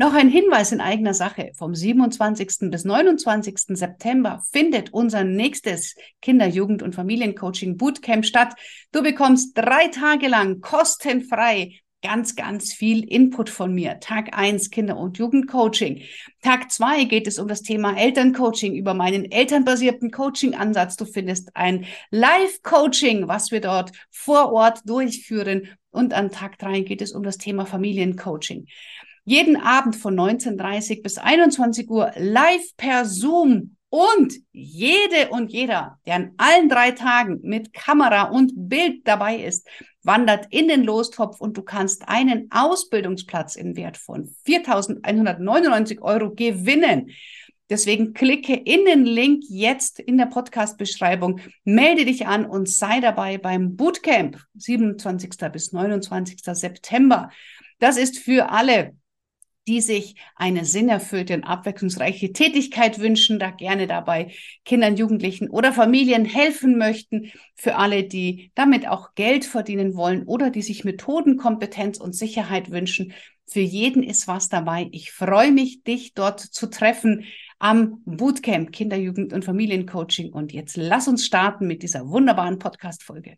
Noch ein Hinweis in eigener Sache. Vom 27. bis 29. September findet unser nächstes Kinder-, Jugend- und Familiencoaching Bootcamp statt. Du bekommst drei Tage lang kostenfrei ganz, ganz viel Input von mir. Tag eins Kinder- und Jugendcoaching. Tag zwei geht es um das Thema Elterncoaching über meinen elternbasierten Coaching-Ansatz. Du findest ein Live-Coaching, was wir dort vor Ort durchführen. Und an Tag drei geht es um das Thema Familiencoaching jeden Abend von 19.30 bis 21 Uhr live per Zoom und jede und jeder, der an allen drei Tagen mit Kamera und Bild dabei ist, wandert in den Lostopf und du kannst einen Ausbildungsplatz im Wert von 4.199 Euro gewinnen. Deswegen klicke in den Link jetzt in der Podcast-Beschreibung, melde dich an und sei dabei beim Bootcamp 27. bis 29. September. Das ist für alle die sich eine sinnerfüllte und abwechslungsreiche Tätigkeit wünschen, da gerne dabei Kindern, Jugendlichen oder Familien helfen möchten, für alle, die damit auch Geld verdienen wollen oder die sich Methodenkompetenz und Sicherheit wünschen. Für jeden ist was dabei. Ich freue mich, dich dort zu treffen am Bootcamp Kinder, Jugend und Familiencoaching. Und jetzt lass uns starten mit dieser wunderbaren Podcast-Folge.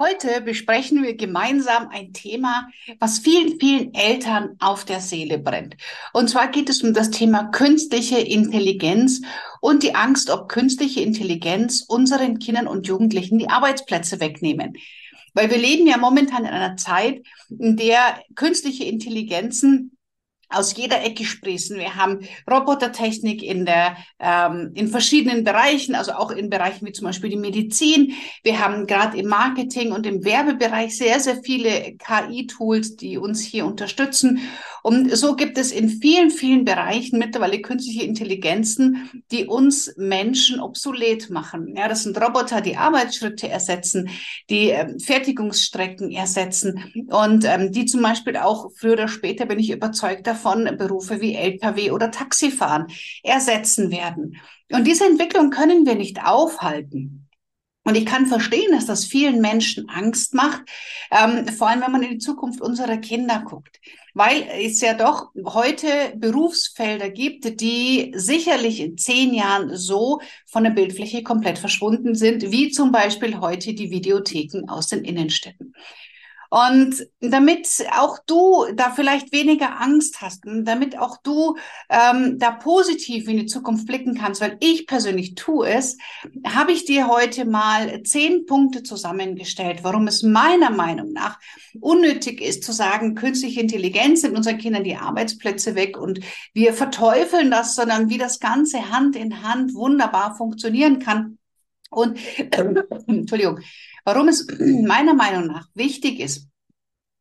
Heute besprechen wir gemeinsam ein Thema, was vielen, vielen Eltern auf der Seele brennt. Und zwar geht es um das Thema künstliche Intelligenz und die Angst, ob künstliche Intelligenz unseren Kindern und Jugendlichen die Arbeitsplätze wegnehmen. Weil wir leben ja momentan in einer Zeit, in der künstliche Intelligenzen aus jeder Ecke sprießen. Wir haben Robotertechnik in der ähm, in verschiedenen Bereichen, also auch in Bereichen wie zum Beispiel die Medizin. Wir haben gerade im Marketing und im Werbebereich sehr sehr viele KI-Tools, die uns hier unterstützen. Und so gibt es in vielen vielen Bereichen mittlerweile künstliche Intelligenzen, die uns Menschen obsolet machen. Ja, das sind Roboter, die Arbeitsschritte ersetzen, die ähm, Fertigungsstrecken ersetzen und ähm, die zum Beispiel auch früher oder später bin ich überzeugt davon, Berufe wie Lkw oder Taxifahren ersetzen werden. Und diese Entwicklung können wir nicht aufhalten. Und ich kann verstehen, dass das vielen Menschen Angst macht, ähm, vor allem wenn man in die Zukunft unserer Kinder guckt, weil es ja doch heute Berufsfelder gibt, die sicherlich in zehn Jahren so von der Bildfläche komplett verschwunden sind, wie zum Beispiel heute die Videotheken aus den Innenstädten. Und damit auch du da vielleicht weniger Angst hast damit auch du ähm, da positiv in die Zukunft blicken kannst, weil ich persönlich tue es, habe ich dir heute mal zehn Punkte zusammengestellt, warum es meiner Meinung nach unnötig ist zu sagen, künstliche Intelligenz nimmt unseren Kindern die Arbeitsplätze weg und wir verteufeln das, sondern wie das Ganze Hand in Hand wunderbar funktionieren kann. Und äh, Entschuldigung, Warum es meiner Meinung nach wichtig ist,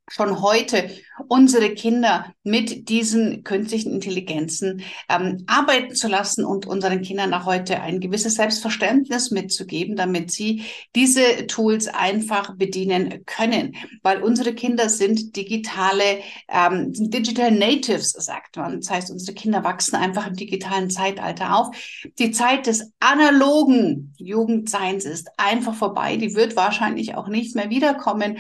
schon heute unsere Kinder mit diesen künstlichen Intelligenzen ähm, arbeiten zu lassen und unseren Kindern auch heute ein gewisses Selbstverständnis mitzugeben, damit sie diese Tools einfach bedienen können. Weil unsere Kinder sind digitale, ähm, Digital Natives, sagt man. Das heißt, unsere Kinder wachsen einfach im digitalen Zeitalter auf. Die Zeit des analogen Jugendseins ist einfach vorbei. Die wird wahrscheinlich auch nicht mehr wiederkommen.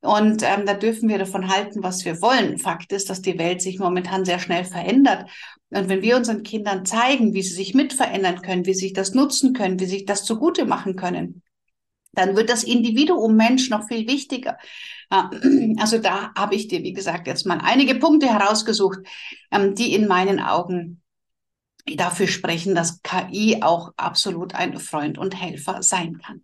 Und ähm, da dürfen wir davon halten, was wir wollen. Fakt ist, dass die Welt sich momentan sehr schnell verändert. Und wenn wir unseren Kindern zeigen, wie sie sich mit verändern können, wie sie sich das nutzen können, wie sie sich das zugute machen können, dann wird das Individuum Mensch noch viel wichtiger. Also da habe ich dir, wie gesagt, jetzt mal einige Punkte herausgesucht, ähm, die in meinen Augen dafür sprechen, dass KI auch absolut ein Freund und Helfer sein kann.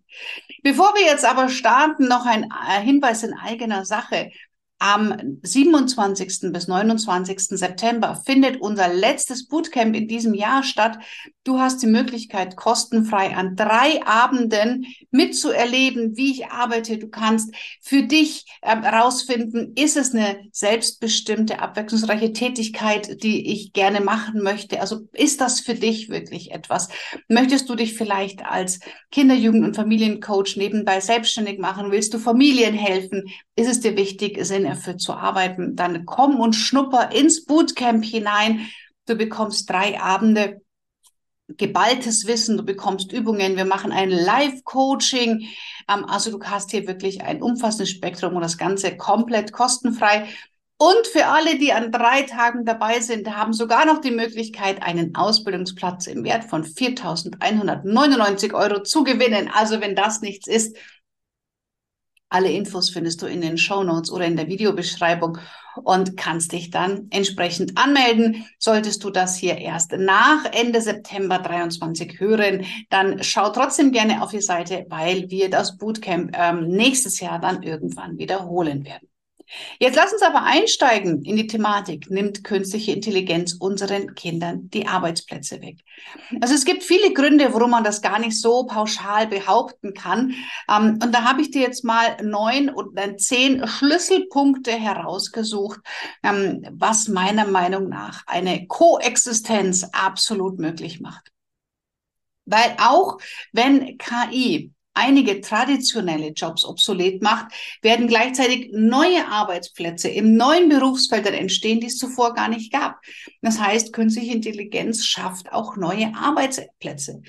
Bevor wir jetzt aber starten, noch ein äh, Hinweis in eigener Sache. Am 27. bis 29. September findet unser letztes Bootcamp in diesem Jahr statt. Du hast die Möglichkeit, kostenfrei an drei Abenden mitzuerleben, wie ich arbeite. Du kannst für dich herausfinden, äh, ist es eine selbstbestimmte, abwechslungsreiche Tätigkeit, die ich gerne machen möchte? Also ist das für dich wirklich etwas? Möchtest du dich vielleicht als Kinder-, Jugend- und Familiencoach nebenbei selbstständig machen? Willst du Familien helfen? Ist es dir wichtig, Sinn erfüllt zu arbeiten? Dann komm und schnupper ins Bootcamp hinein. Du bekommst drei Abende geballtes Wissen, du bekommst Übungen, wir machen ein Live-Coaching. Ähm, also du hast hier wirklich ein umfassendes Spektrum und das Ganze komplett kostenfrei. Und für alle, die an drei Tagen dabei sind, haben sogar noch die Möglichkeit, einen Ausbildungsplatz im Wert von 4.199 Euro zu gewinnen. Also wenn das nichts ist, alle Infos findest du in den Show Notes oder in der Videobeschreibung und kannst dich dann entsprechend anmelden. Solltest du das hier erst nach Ende September 23 hören, dann schau trotzdem gerne auf die Seite, weil wir das Bootcamp ähm, nächstes Jahr dann irgendwann wiederholen werden. Jetzt lass uns aber einsteigen in die Thematik. Nimmt künstliche Intelligenz unseren Kindern die Arbeitsplätze weg? Also es gibt viele Gründe, warum man das gar nicht so pauschal behaupten kann. Ähm, und da habe ich dir jetzt mal neun oder zehn Schlüsselpunkte herausgesucht, ähm, was meiner Meinung nach eine Koexistenz absolut möglich macht. Weil auch wenn KI einige traditionelle Jobs obsolet macht, werden gleichzeitig neue Arbeitsplätze in neuen Berufsfeldern entstehen, die es zuvor gar nicht gab. Das heißt, künstliche Intelligenz schafft auch neue Arbeitsplätze.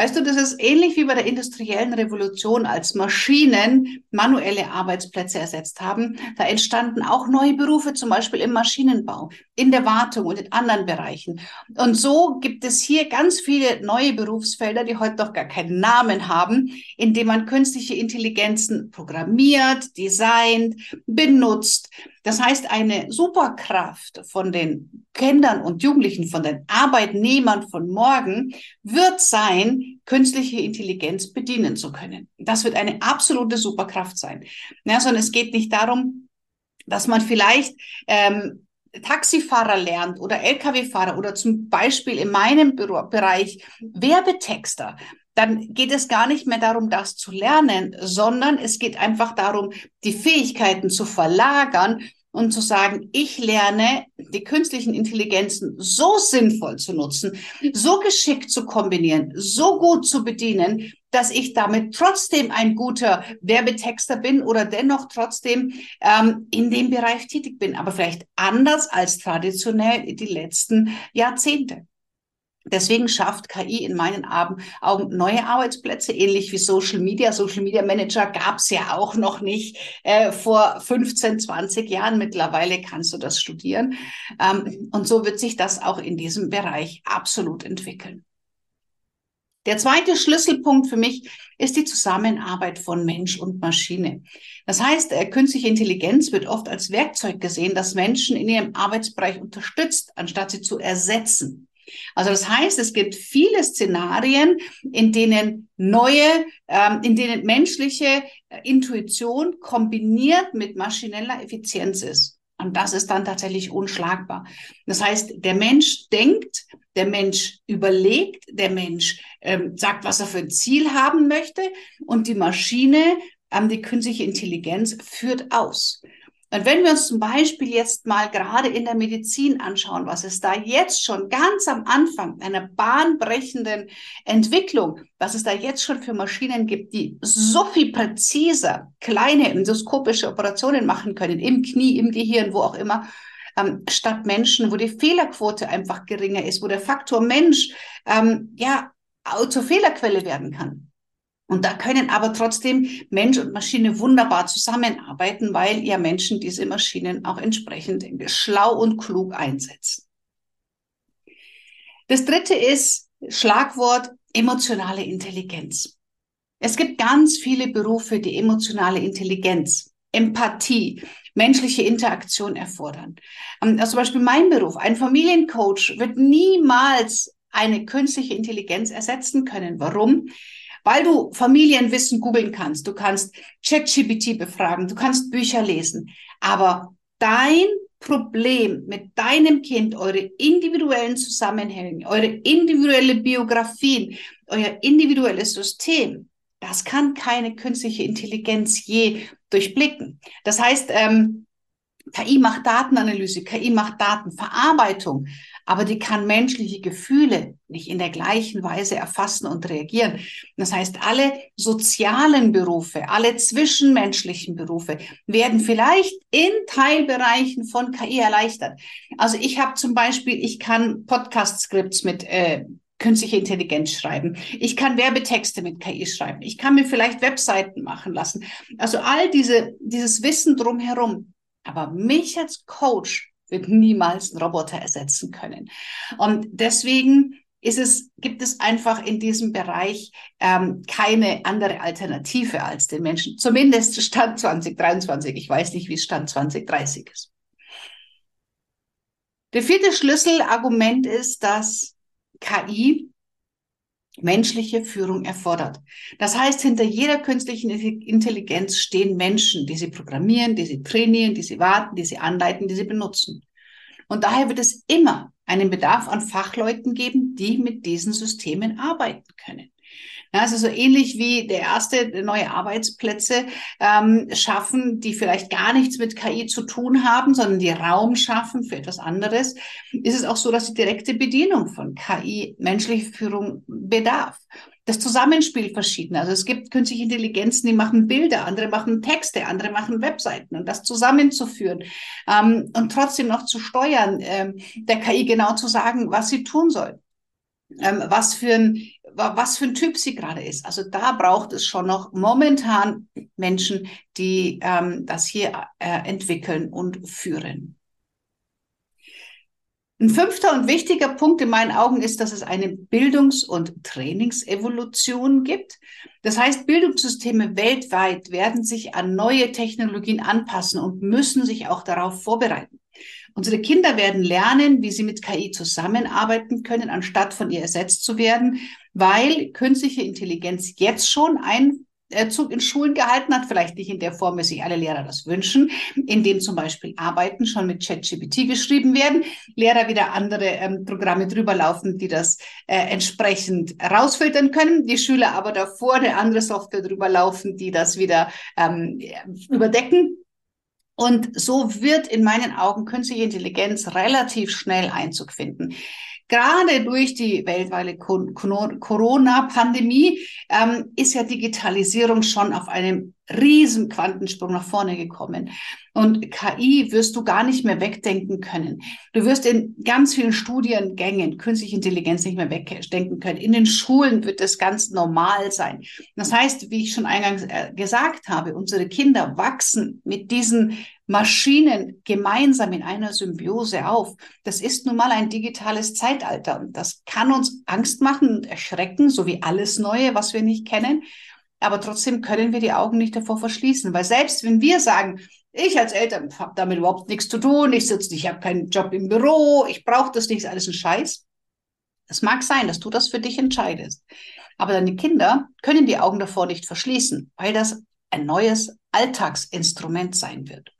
Weißt du, das ist ähnlich wie bei der industriellen Revolution, als Maschinen manuelle Arbeitsplätze ersetzt haben. Da entstanden auch neue Berufe, zum Beispiel im Maschinenbau, in der Wartung und in anderen Bereichen. Und so gibt es hier ganz viele neue Berufsfelder, die heute noch gar keinen Namen haben, in denen man künstliche Intelligenzen programmiert, designt, benutzt. Das heißt, eine Superkraft von den Kindern und Jugendlichen, von den Arbeitnehmern von morgen wird sein, künstliche Intelligenz bedienen zu können. Das wird eine absolute Superkraft sein. Ja, sondern es geht nicht darum, dass man vielleicht ähm, Taxifahrer lernt oder Lkw-Fahrer oder zum Beispiel in meinem Bereich Werbetexter, dann geht es gar nicht mehr darum, das zu lernen, sondern es geht einfach darum, die Fähigkeiten zu verlagern und zu sagen, ich lerne die künstlichen Intelligenzen so sinnvoll zu nutzen, so geschickt zu kombinieren, so gut zu bedienen, dass ich damit trotzdem ein guter Werbetexter bin oder dennoch trotzdem ähm, in dem Bereich tätig bin, aber vielleicht anders als traditionell die letzten Jahrzehnte. Deswegen schafft KI in meinen Augen neue Arbeitsplätze, ähnlich wie Social Media. Social Media Manager gab es ja auch noch nicht äh, vor 15, 20 Jahren. Mittlerweile kannst du das studieren. Ähm, und so wird sich das auch in diesem Bereich absolut entwickeln. Der zweite Schlüsselpunkt für mich ist die Zusammenarbeit von Mensch und Maschine. Das heißt, äh, künstliche Intelligenz wird oft als Werkzeug gesehen, das Menschen in ihrem Arbeitsbereich unterstützt, anstatt sie zu ersetzen. Also das heißt, es gibt viele Szenarien, in denen neue, ähm, in denen menschliche äh, Intuition kombiniert mit maschineller Effizienz ist. Und das ist dann tatsächlich unschlagbar. Das heißt, der Mensch denkt, der Mensch überlegt, der Mensch ähm, sagt, was er für ein Ziel haben möchte und die Maschine, ähm, die künstliche Intelligenz führt aus. Und wenn wir uns zum Beispiel jetzt mal gerade in der Medizin anschauen, was es da jetzt schon ganz am Anfang einer bahnbrechenden Entwicklung, was es da jetzt schon für Maschinen gibt, die so viel präziser kleine endoskopische Operationen machen können, im Knie, im Gehirn, wo auch immer, ähm, statt Menschen, wo die Fehlerquote einfach geringer ist, wo der Faktor Mensch ähm, ja zur Fehlerquelle werden kann. Und da können aber trotzdem Mensch und Maschine wunderbar zusammenarbeiten, weil ja Menschen diese Maschinen auch entsprechend schlau und klug einsetzen. Das dritte ist Schlagwort emotionale Intelligenz. Es gibt ganz viele Berufe, die emotionale Intelligenz, Empathie, menschliche Interaktion erfordern. Ähm, also zum Beispiel mein Beruf, ein Familiencoach wird niemals eine künstliche Intelligenz ersetzen können. Warum? Weil du Familienwissen googeln kannst, du kannst ChatGPT befragen, du kannst Bücher lesen, aber dein Problem mit deinem Kind, eure individuellen Zusammenhänge, eure individuelle Biografien, euer individuelles System, das kann keine künstliche Intelligenz je durchblicken. Das heißt, ähm, KI macht Datenanalyse, KI macht Datenverarbeitung, aber die kann menschliche Gefühle nicht in der gleichen Weise erfassen und reagieren. Das heißt, alle sozialen Berufe, alle zwischenmenschlichen Berufe werden vielleicht in Teilbereichen von KI erleichtert. Also ich habe zum Beispiel, ich kann Podcast-Skripts mit äh, künstliche Intelligenz schreiben. Ich kann Werbetexte mit KI schreiben. Ich kann mir vielleicht Webseiten machen lassen. Also all diese, dieses Wissen drumherum. Aber mich als Coach wird niemals ein Roboter ersetzen können. Und deswegen ist es, gibt es einfach in diesem Bereich ähm, keine andere Alternative als den Menschen. Zumindest Stand 2023. Ich weiß nicht, wie es Stand 2030 ist. Der vierte Schlüsselargument ist, dass KI menschliche Führung erfordert. Das heißt, hinter jeder künstlichen Intelligenz stehen Menschen, die sie programmieren, die sie trainieren, die sie warten, die sie anleiten, die sie benutzen. Und daher wird es immer einen Bedarf an Fachleuten geben, die mit diesen Systemen arbeiten können. Ja, also so ähnlich wie der erste neue Arbeitsplätze ähm, schaffen, die vielleicht gar nichts mit KI zu tun haben, sondern die Raum schaffen für etwas anderes, ist es auch so, dass die direkte Bedienung von KI menschliche Führung bedarf. Das Zusammenspiel verschiedener. Also es gibt künstliche Intelligenzen, die machen Bilder, andere machen Texte, andere machen Webseiten. Und das zusammenzuführen ähm, und trotzdem noch zu steuern, ähm, der KI genau zu sagen, was sie tun soll ähm, was für ein was für ein Typ sie gerade ist. Also da braucht es schon noch momentan Menschen, die ähm, das hier äh, entwickeln und führen. Ein fünfter und wichtiger Punkt in meinen Augen ist, dass es eine Bildungs- und Trainingsevolution gibt. Das heißt, Bildungssysteme weltweit werden sich an neue Technologien anpassen und müssen sich auch darauf vorbereiten. Unsere Kinder werden lernen, wie sie mit KI zusammenarbeiten können, anstatt von ihr ersetzt zu werden, weil künstliche Intelligenz jetzt schon ein Zug in Schulen gehalten hat, vielleicht nicht in der Form, wie sich alle Lehrer das wünschen, indem zum Beispiel Arbeiten schon mit ChatGPT geschrieben werden, Lehrer wieder andere ähm, Programme drüber laufen, die das äh, entsprechend rausfiltern können, die Schüler aber davor eine andere Software drüber laufen, die das wieder ähm, überdecken und so wird in meinen Augen künstliche Intelligenz relativ schnell Einzug finden. Gerade durch die weltweite Corona-Pandemie ähm, ist ja Digitalisierung schon auf einem riesen Quantensprung nach vorne gekommen. Und KI wirst du gar nicht mehr wegdenken können. Du wirst in ganz vielen Studiengängen künstliche Intelligenz nicht mehr wegdenken können. In den Schulen wird das ganz normal sein. Das heißt, wie ich schon eingangs äh, gesagt habe, unsere Kinder wachsen mit diesen Maschinen gemeinsam in einer Symbiose auf. Das ist nun mal ein digitales Zeitalter das kann uns Angst machen und erschrecken, so wie alles Neue, was wir nicht kennen. Aber trotzdem können wir die Augen nicht davor verschließen, weil selbst wenn wir sagen, ich als Eltern habe damit überhaupt nichts zu tun, ich sitze, ich habe keinen Job im Büro, ich brauche das nicht, ist alles ein Scheiß. Es mag sein, dass du das für dich entscheidest. Aber deine Kinder können die Augen davor nicht verschließen, weil das ein neues Alltagsinstrument sein wird.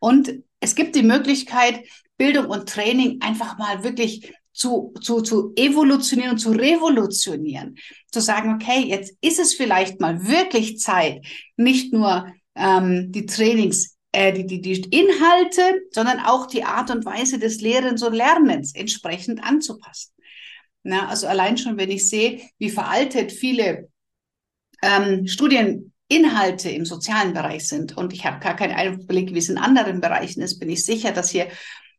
Und es gibt die Möglichkeit, Bildung und Training einfach mal wirklich zu, zu, zu evolutionieren und zu revolutionieren. Zu sagen, okay, jetzt ist es vielleicht mal wirklich Zeit, nicht nur ähm, die Trainings, äh, die, die, die Inhalte, sondern auch die Art und Weise des Lehrens und Lernens entsprechend anzupassen. Na, also allein schon, wenn ich sehe, wie veraltet viele ähm, Studieninhalte im sozialen Bereich sind und ich habe gar keinen Einblick, wie es in anderen Bereichen ist, bin ich sicher, dass hier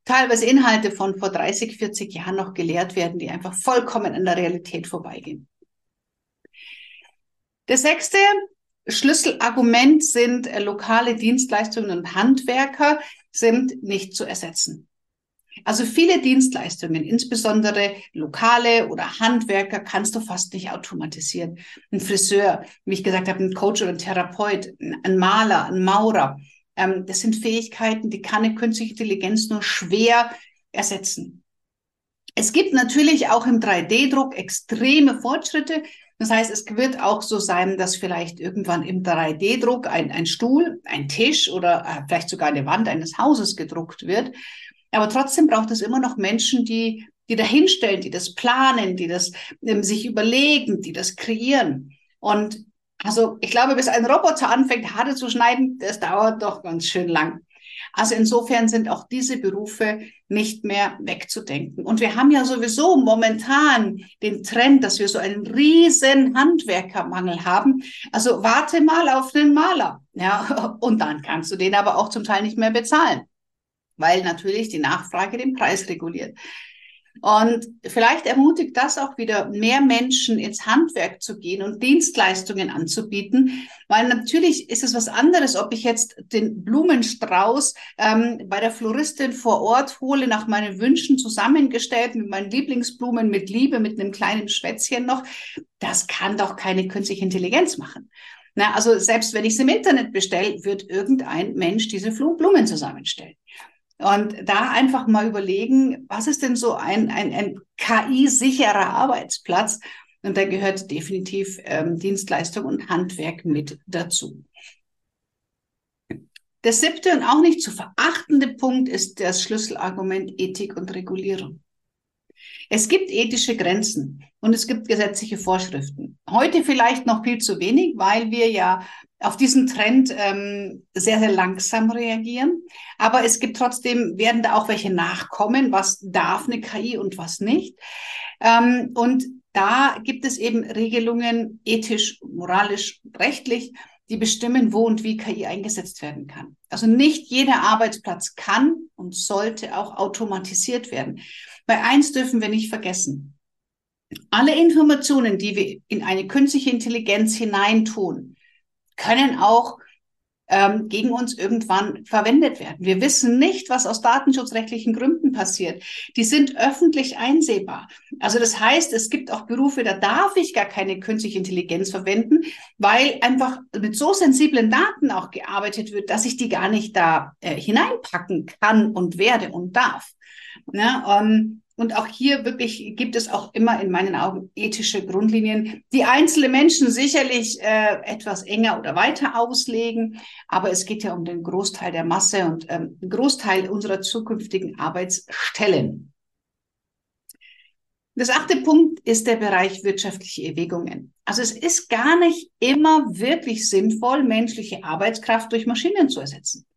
teilweise Inhalte von vor 30, 40 Jahren noch gelehrt werden, die einfach vollkommen an der Realität vorbeigehen. Der sechste Schlüsselargument sind äh, lokale Dienstleistungen und Handwerker sind nicht zu ersetzen. Also viele Dienstleistungen, insbesondere lokale oder Handwerker, kannst du fast nicht automatisieren. Ein Friseur, wie ich gesagt habe, ein Coach oder ein Therapeut, ein Maler, ein Maurer, ähm, das sind Fähigkeiten, die kann eine künstliche Intelligenz nur schwer ersetzen. Es gibt natürlich auch im 3D-Druck extreme Fortschritte. Das heißt, es wird auch so sein, dass vielleicht irgendwann im 3D-Druck ein, ein Stuhl, ein Tisch oder äh, vielleicht sogar eine Wand eines Hauses gedruckt wird. Aber trotzdem braucht es immer noch Menschen, die, die dahinstellen, die das planen, die das ähm, sich überlegen, die das kreieren. Und also ich glaube, bis ein Roboter anfängt, Haare zu schneiden, das dauert doch ganz schön lang. Also insofern sind auch diese Berufe nicht mehr wegzudenken. Und wir haben ja sowieso momentan den Trend, dass wir so einen riesen Handwerkermangel haben. Also warte mal auf den Maler. Ja, und dann kannst du den aber auch zum Teil nicht mehr bezahlen, weil natürlich die Nachfrage den Preis reguliert. Und vielleicht ermutigt das auch wieder mehr Menschen ins Handwerk zu gehen und Dienstleistungen anzubieten, weil natürlich ist es was anderes, ob ich jetzt den Blumenstrauß ähm, bei der Floristin vor Ort hole, nach meinen Wünschen zusammengestellt, mit meinen Lieblingsblumen, mit Liebe, mit einem kleinen Schwätzchen noch. Das kann doch keine künstliche Intelligenz machen. Na, also selbst wenn ich es im Internet bestelle, wird irgendein Mensch diese Blumen zusammenstellen. Und da einfach mal überlegen, was ist denn so ein, ein, ein KI-sicherer Arbeitsplatz? Und da gehört definitiv ähm, Dienstleistung und Handwerk mit dazu. Der siebte und auch nicht zu verachtende Punkt ist das Schlüsselargument Ethik und Regulierung. Es gibt ethische Grenzen und es gibt gesetzliche Vorschriften. Heute vielleicht noch viel zu wenig, weil wir ja auf diesen Trend ähm, sehr, sehr langsam reagieren. Aber es gibt trotzdem, werden da auch welche nachkommen, was darf eine KI und was nicht. Ähm, und da gibt es eben Regelungen ethisch, moralisch, rechtlich, die bestimmen, wo und wie KI eingesetzt werden kann. Also nicht jeder Arbeitsplatz kann und sollte auch automatisiert werden. Bei eins dürfen wir nicht vergessen. Alle Informationen, die wir in eine künstliche Intelligenz hineintun, können auch ähm, gegen uns irgendwann verwendet werden. Wir wissen nicht, was aus datenschutzrechtlichen Gründen passiert. Die sind öffentlich einsehbar. Also das heißt, es gibt auch Berufe, da darf ich gar keine künstliche Intelligenz verwenden, weil einfach mit so sensiblen Daten auch gearbeitet wird, dass ich die gar nicht da äh, hineinpacken kann und werde und darf. Ne? Ähm, und auch hier wirklich gibt es auch immer in meinen Augen ethische Grundlinien, die einzelne Menschen sicherlich äh, etwas enger oder weiter auslegen. Aber es geht ja um den Großteil der Masse und ähm, Großteil unserer zukünftigen Arbeitsstellen. Das achte Punkt ist der Bereich wirtschaftliche Erwägungen. Also es ist gar nicht immer wirklich sinnvoll, menschliche Arbeitskraft durch Maschinen zu ersetzen.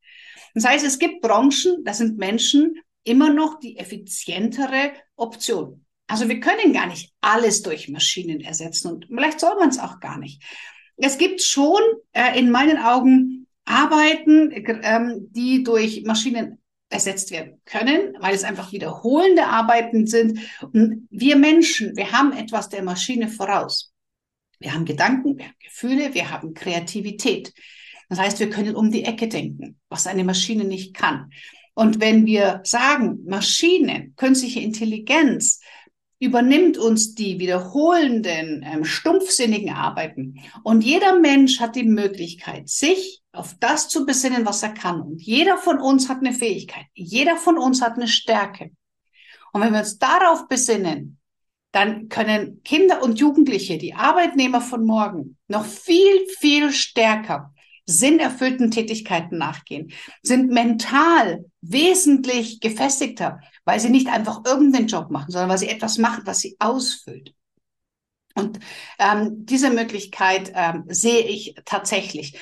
Das heißt, es gibt Branchen, da sind Menschen immer noch die effizientere Option. Also wir können gar nicht alles durch Maschinen ersetzen und vielleicht soll man es auch gar nicht. Es gibt schon äh, in meinen Augen Arbeiten, ähm, die durch Maschinen ersetzt werden können, weil es einfach wiederholende Arbeiten sind. Und wir Menschen, wir haben etwas der Maschine voraus. Wir haben Gedanken, wir haben Gefühle, wir haben Kreativität. Das heißt, wir können um die Ecke denken, was eine Maschine nicht kann. Und wenn wir sagen, Maschinen, künstliche Intelligenz übernimmt uns die wiederholenden, ähm, stumpfsinnigen Arbeiten und jeder Mensch hat die Möglichkeit, sich auf das zu besinnen, was er kann. Und jeder von uns hat eine Fähigkeit, jeder von uns hat eine Stärke. Und wenn wir uns darauf besinnen, dann können Kinder und Jugendliche, die Arbeitnehmer von morgen, noch viel, viel stärker sinnerfüllten Tätigkeiten nachgehen, sind mental wesentlich gefestigter, weil sie nicht einfach irgendeinen Job machen, sondern weil sie etwas machen, was sie ausfüllt. Und ähm, diese Möglichkeit ähm, sehe ich tatsächlich.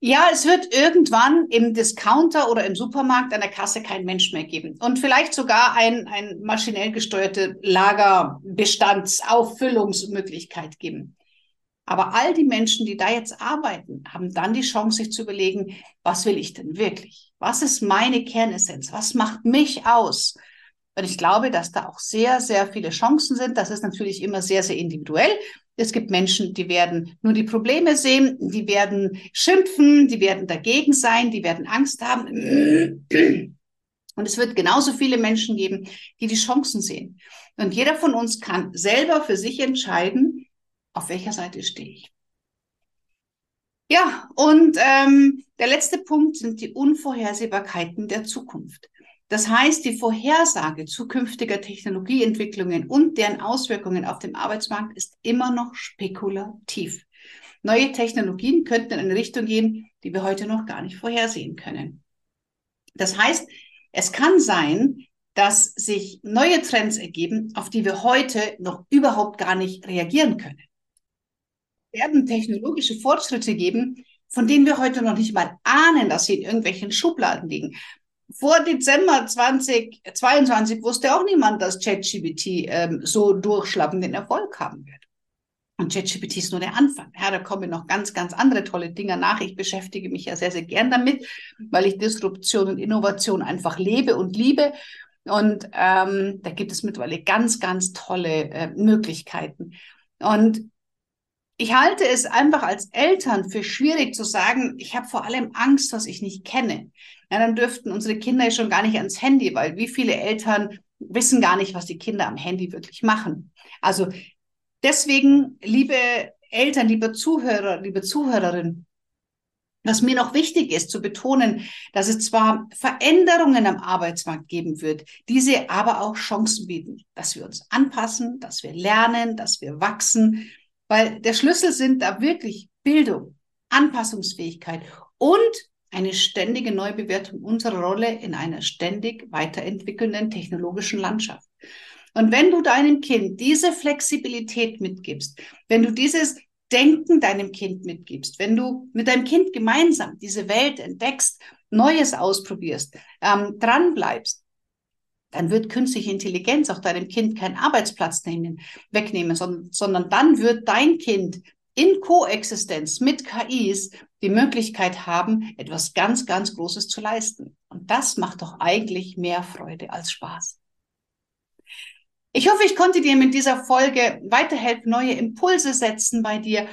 Ja, es wird irgendwann im Discounter oder im Supermarkt an der Kasse kein Mensch mehr geben und vielleicht sogar ein, ein maschinell gesteuerte Lagerbestandsauffüllungsmöglichkeit geben. Aber all die Menschen, die da jetzt arbeiten, haben dann die Chance, sich zu überlegen, was will ich denn wirklich? Was ist meine Kernessenz? Was macht mich aus? Und ich glaube, dass da auch sehr, sehr viele Chancen sind. Das ist natürlich immer sehr, sehr individuell. Es gibt Menschen, die werden nur die Probleme sehen, die werden schimpfen, die werden dagegen sein, die werden Angst haben. Und es wird genauso viele Menschen geben, die die Chancen sehen. Und jeder von uns kann selber für sich entscheiden, auf welcher Seite stehe ich. Ja, und ähm, der letzte Punkt sind die Unvorhersehbarkeiten der Zukunft. Das heißt, die Vorhersage zukünftiger Technologieentwicklungen und deren Auswirkungen auf den Arbeitsmarkt ist immer noch spekulativ. Neue Technologien könnten in eine Richtung gehen, die wir heute noch gar nicht vorhersehen können. Das heißt, es kann sein, dass sich neue Trends ergeben, auf die wir heute noch überhaupt gar nicht reagieren können. Werden technologische Fortschritte geben, von denen wir heute noch nicht mal ahnen, dass sie in irgendwelchen Schubladen liegen vor Dezember 2022 wusste auch niemand, dass ChatGPT ähm, so durchschlappenden Erfolg haben wird. Und ChatGPT ist nur der Anfang. Ja, da kommen noch ganz, ganz andere tolle Dinge nach. Ich beschäftige mich ja sehr, sehr gern damit, weil ich Disruption und Innovation einfach lebe und liebe. Und ähm, da gibt es mittlerweile ganz, ganz tolle äh, Möglichkeiten. Und ich halte es einfach als Eltern für schwierig zu sagen, ich habe vor allem Angst, was ich nicht kenne. Ja, dann dürften unsere Kinder schon gar nicht ans Handy, weil wie viele Eltern wissen gar nicht, was die Kinder am Handy wirklich machen. Also deswegen, liebe Eltern, liebe Zuhörer, liebe Zuhörerin, was mir noch wichtig ist zu betonen, dass es zwar Veränderungen am Arbeitsmarkt geben wird, diese aber auch Chancen bieten, dass wir uns anpassen, dass wir lernen, dass wir wachsen, weil der Schlüssel sind da wirklich Bildung, Anpassungsfähigkeit und eine ständige Neubewertung unserer Rolle in einer ständig weiterentwickelnden technologischen Landschaft. Und wenn du deinem Kind diese Flexibilität mitgibst, wenn du dieses Denken deinem Kind mitgibst, wenn du mit deinem Kind gemeinsam diese Welt entdeckst, Neues ausprobierst, ähm, dran bleibst, dann wird künstliche Intelligenz auch deinem Kind keinen Arbeitsplatz nehmen, wegnehmen, sondern, sondern dann wird dein Kind in Koexistenz mit KIs die Möglichkeit haben, etwas ganz, ganz Großes zu leisten. Und das macht doch eigentlich mehr Freude als Spaß. Ich hoffe, ich konnte dir mit dieser Folge weiterhelfen, neue Impulse setzen bei dir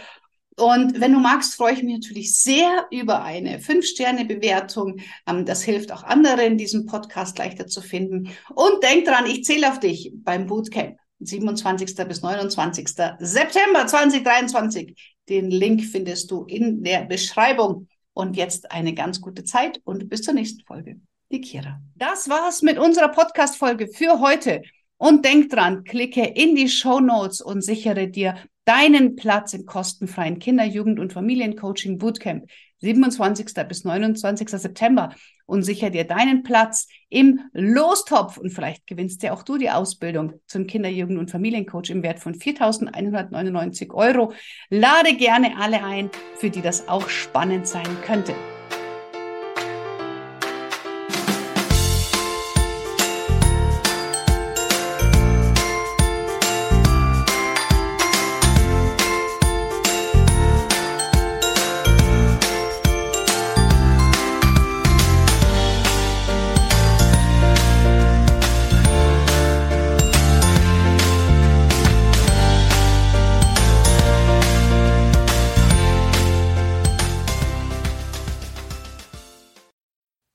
und wenn du magst, freue ich mich natürlich sehr über eine 5-Sterne-Bewertung. Ähm, das hilft auch anderen, diesen Podcast leichter zu finden. Und denk dran, ich zähle auf dich beim Bootcamp. 27. bis 29. September 2023. Den Link findest du in der Beschreibung. Und jetzt eine ganz gute Zeit und bis zur nächsten Folge. Die Kira. Das war's mit unserer Podcast-Folge für heute. Und denk dran, klicke in die Show Notes und sichere dir deinen Platz im kostenfreien Kinder-, Jugend- und Familiencoaching Bootcamp 27. bis 29. September und sicher dir deinen Platz im Lostopf und vielleicht gewinnst ja auch du die Ausbildung zum Kinder-, Jugend- und Familiencoach im Wert von 4.199 Euro. Lade gerne alle ein, für die das auch spannend sein könnte.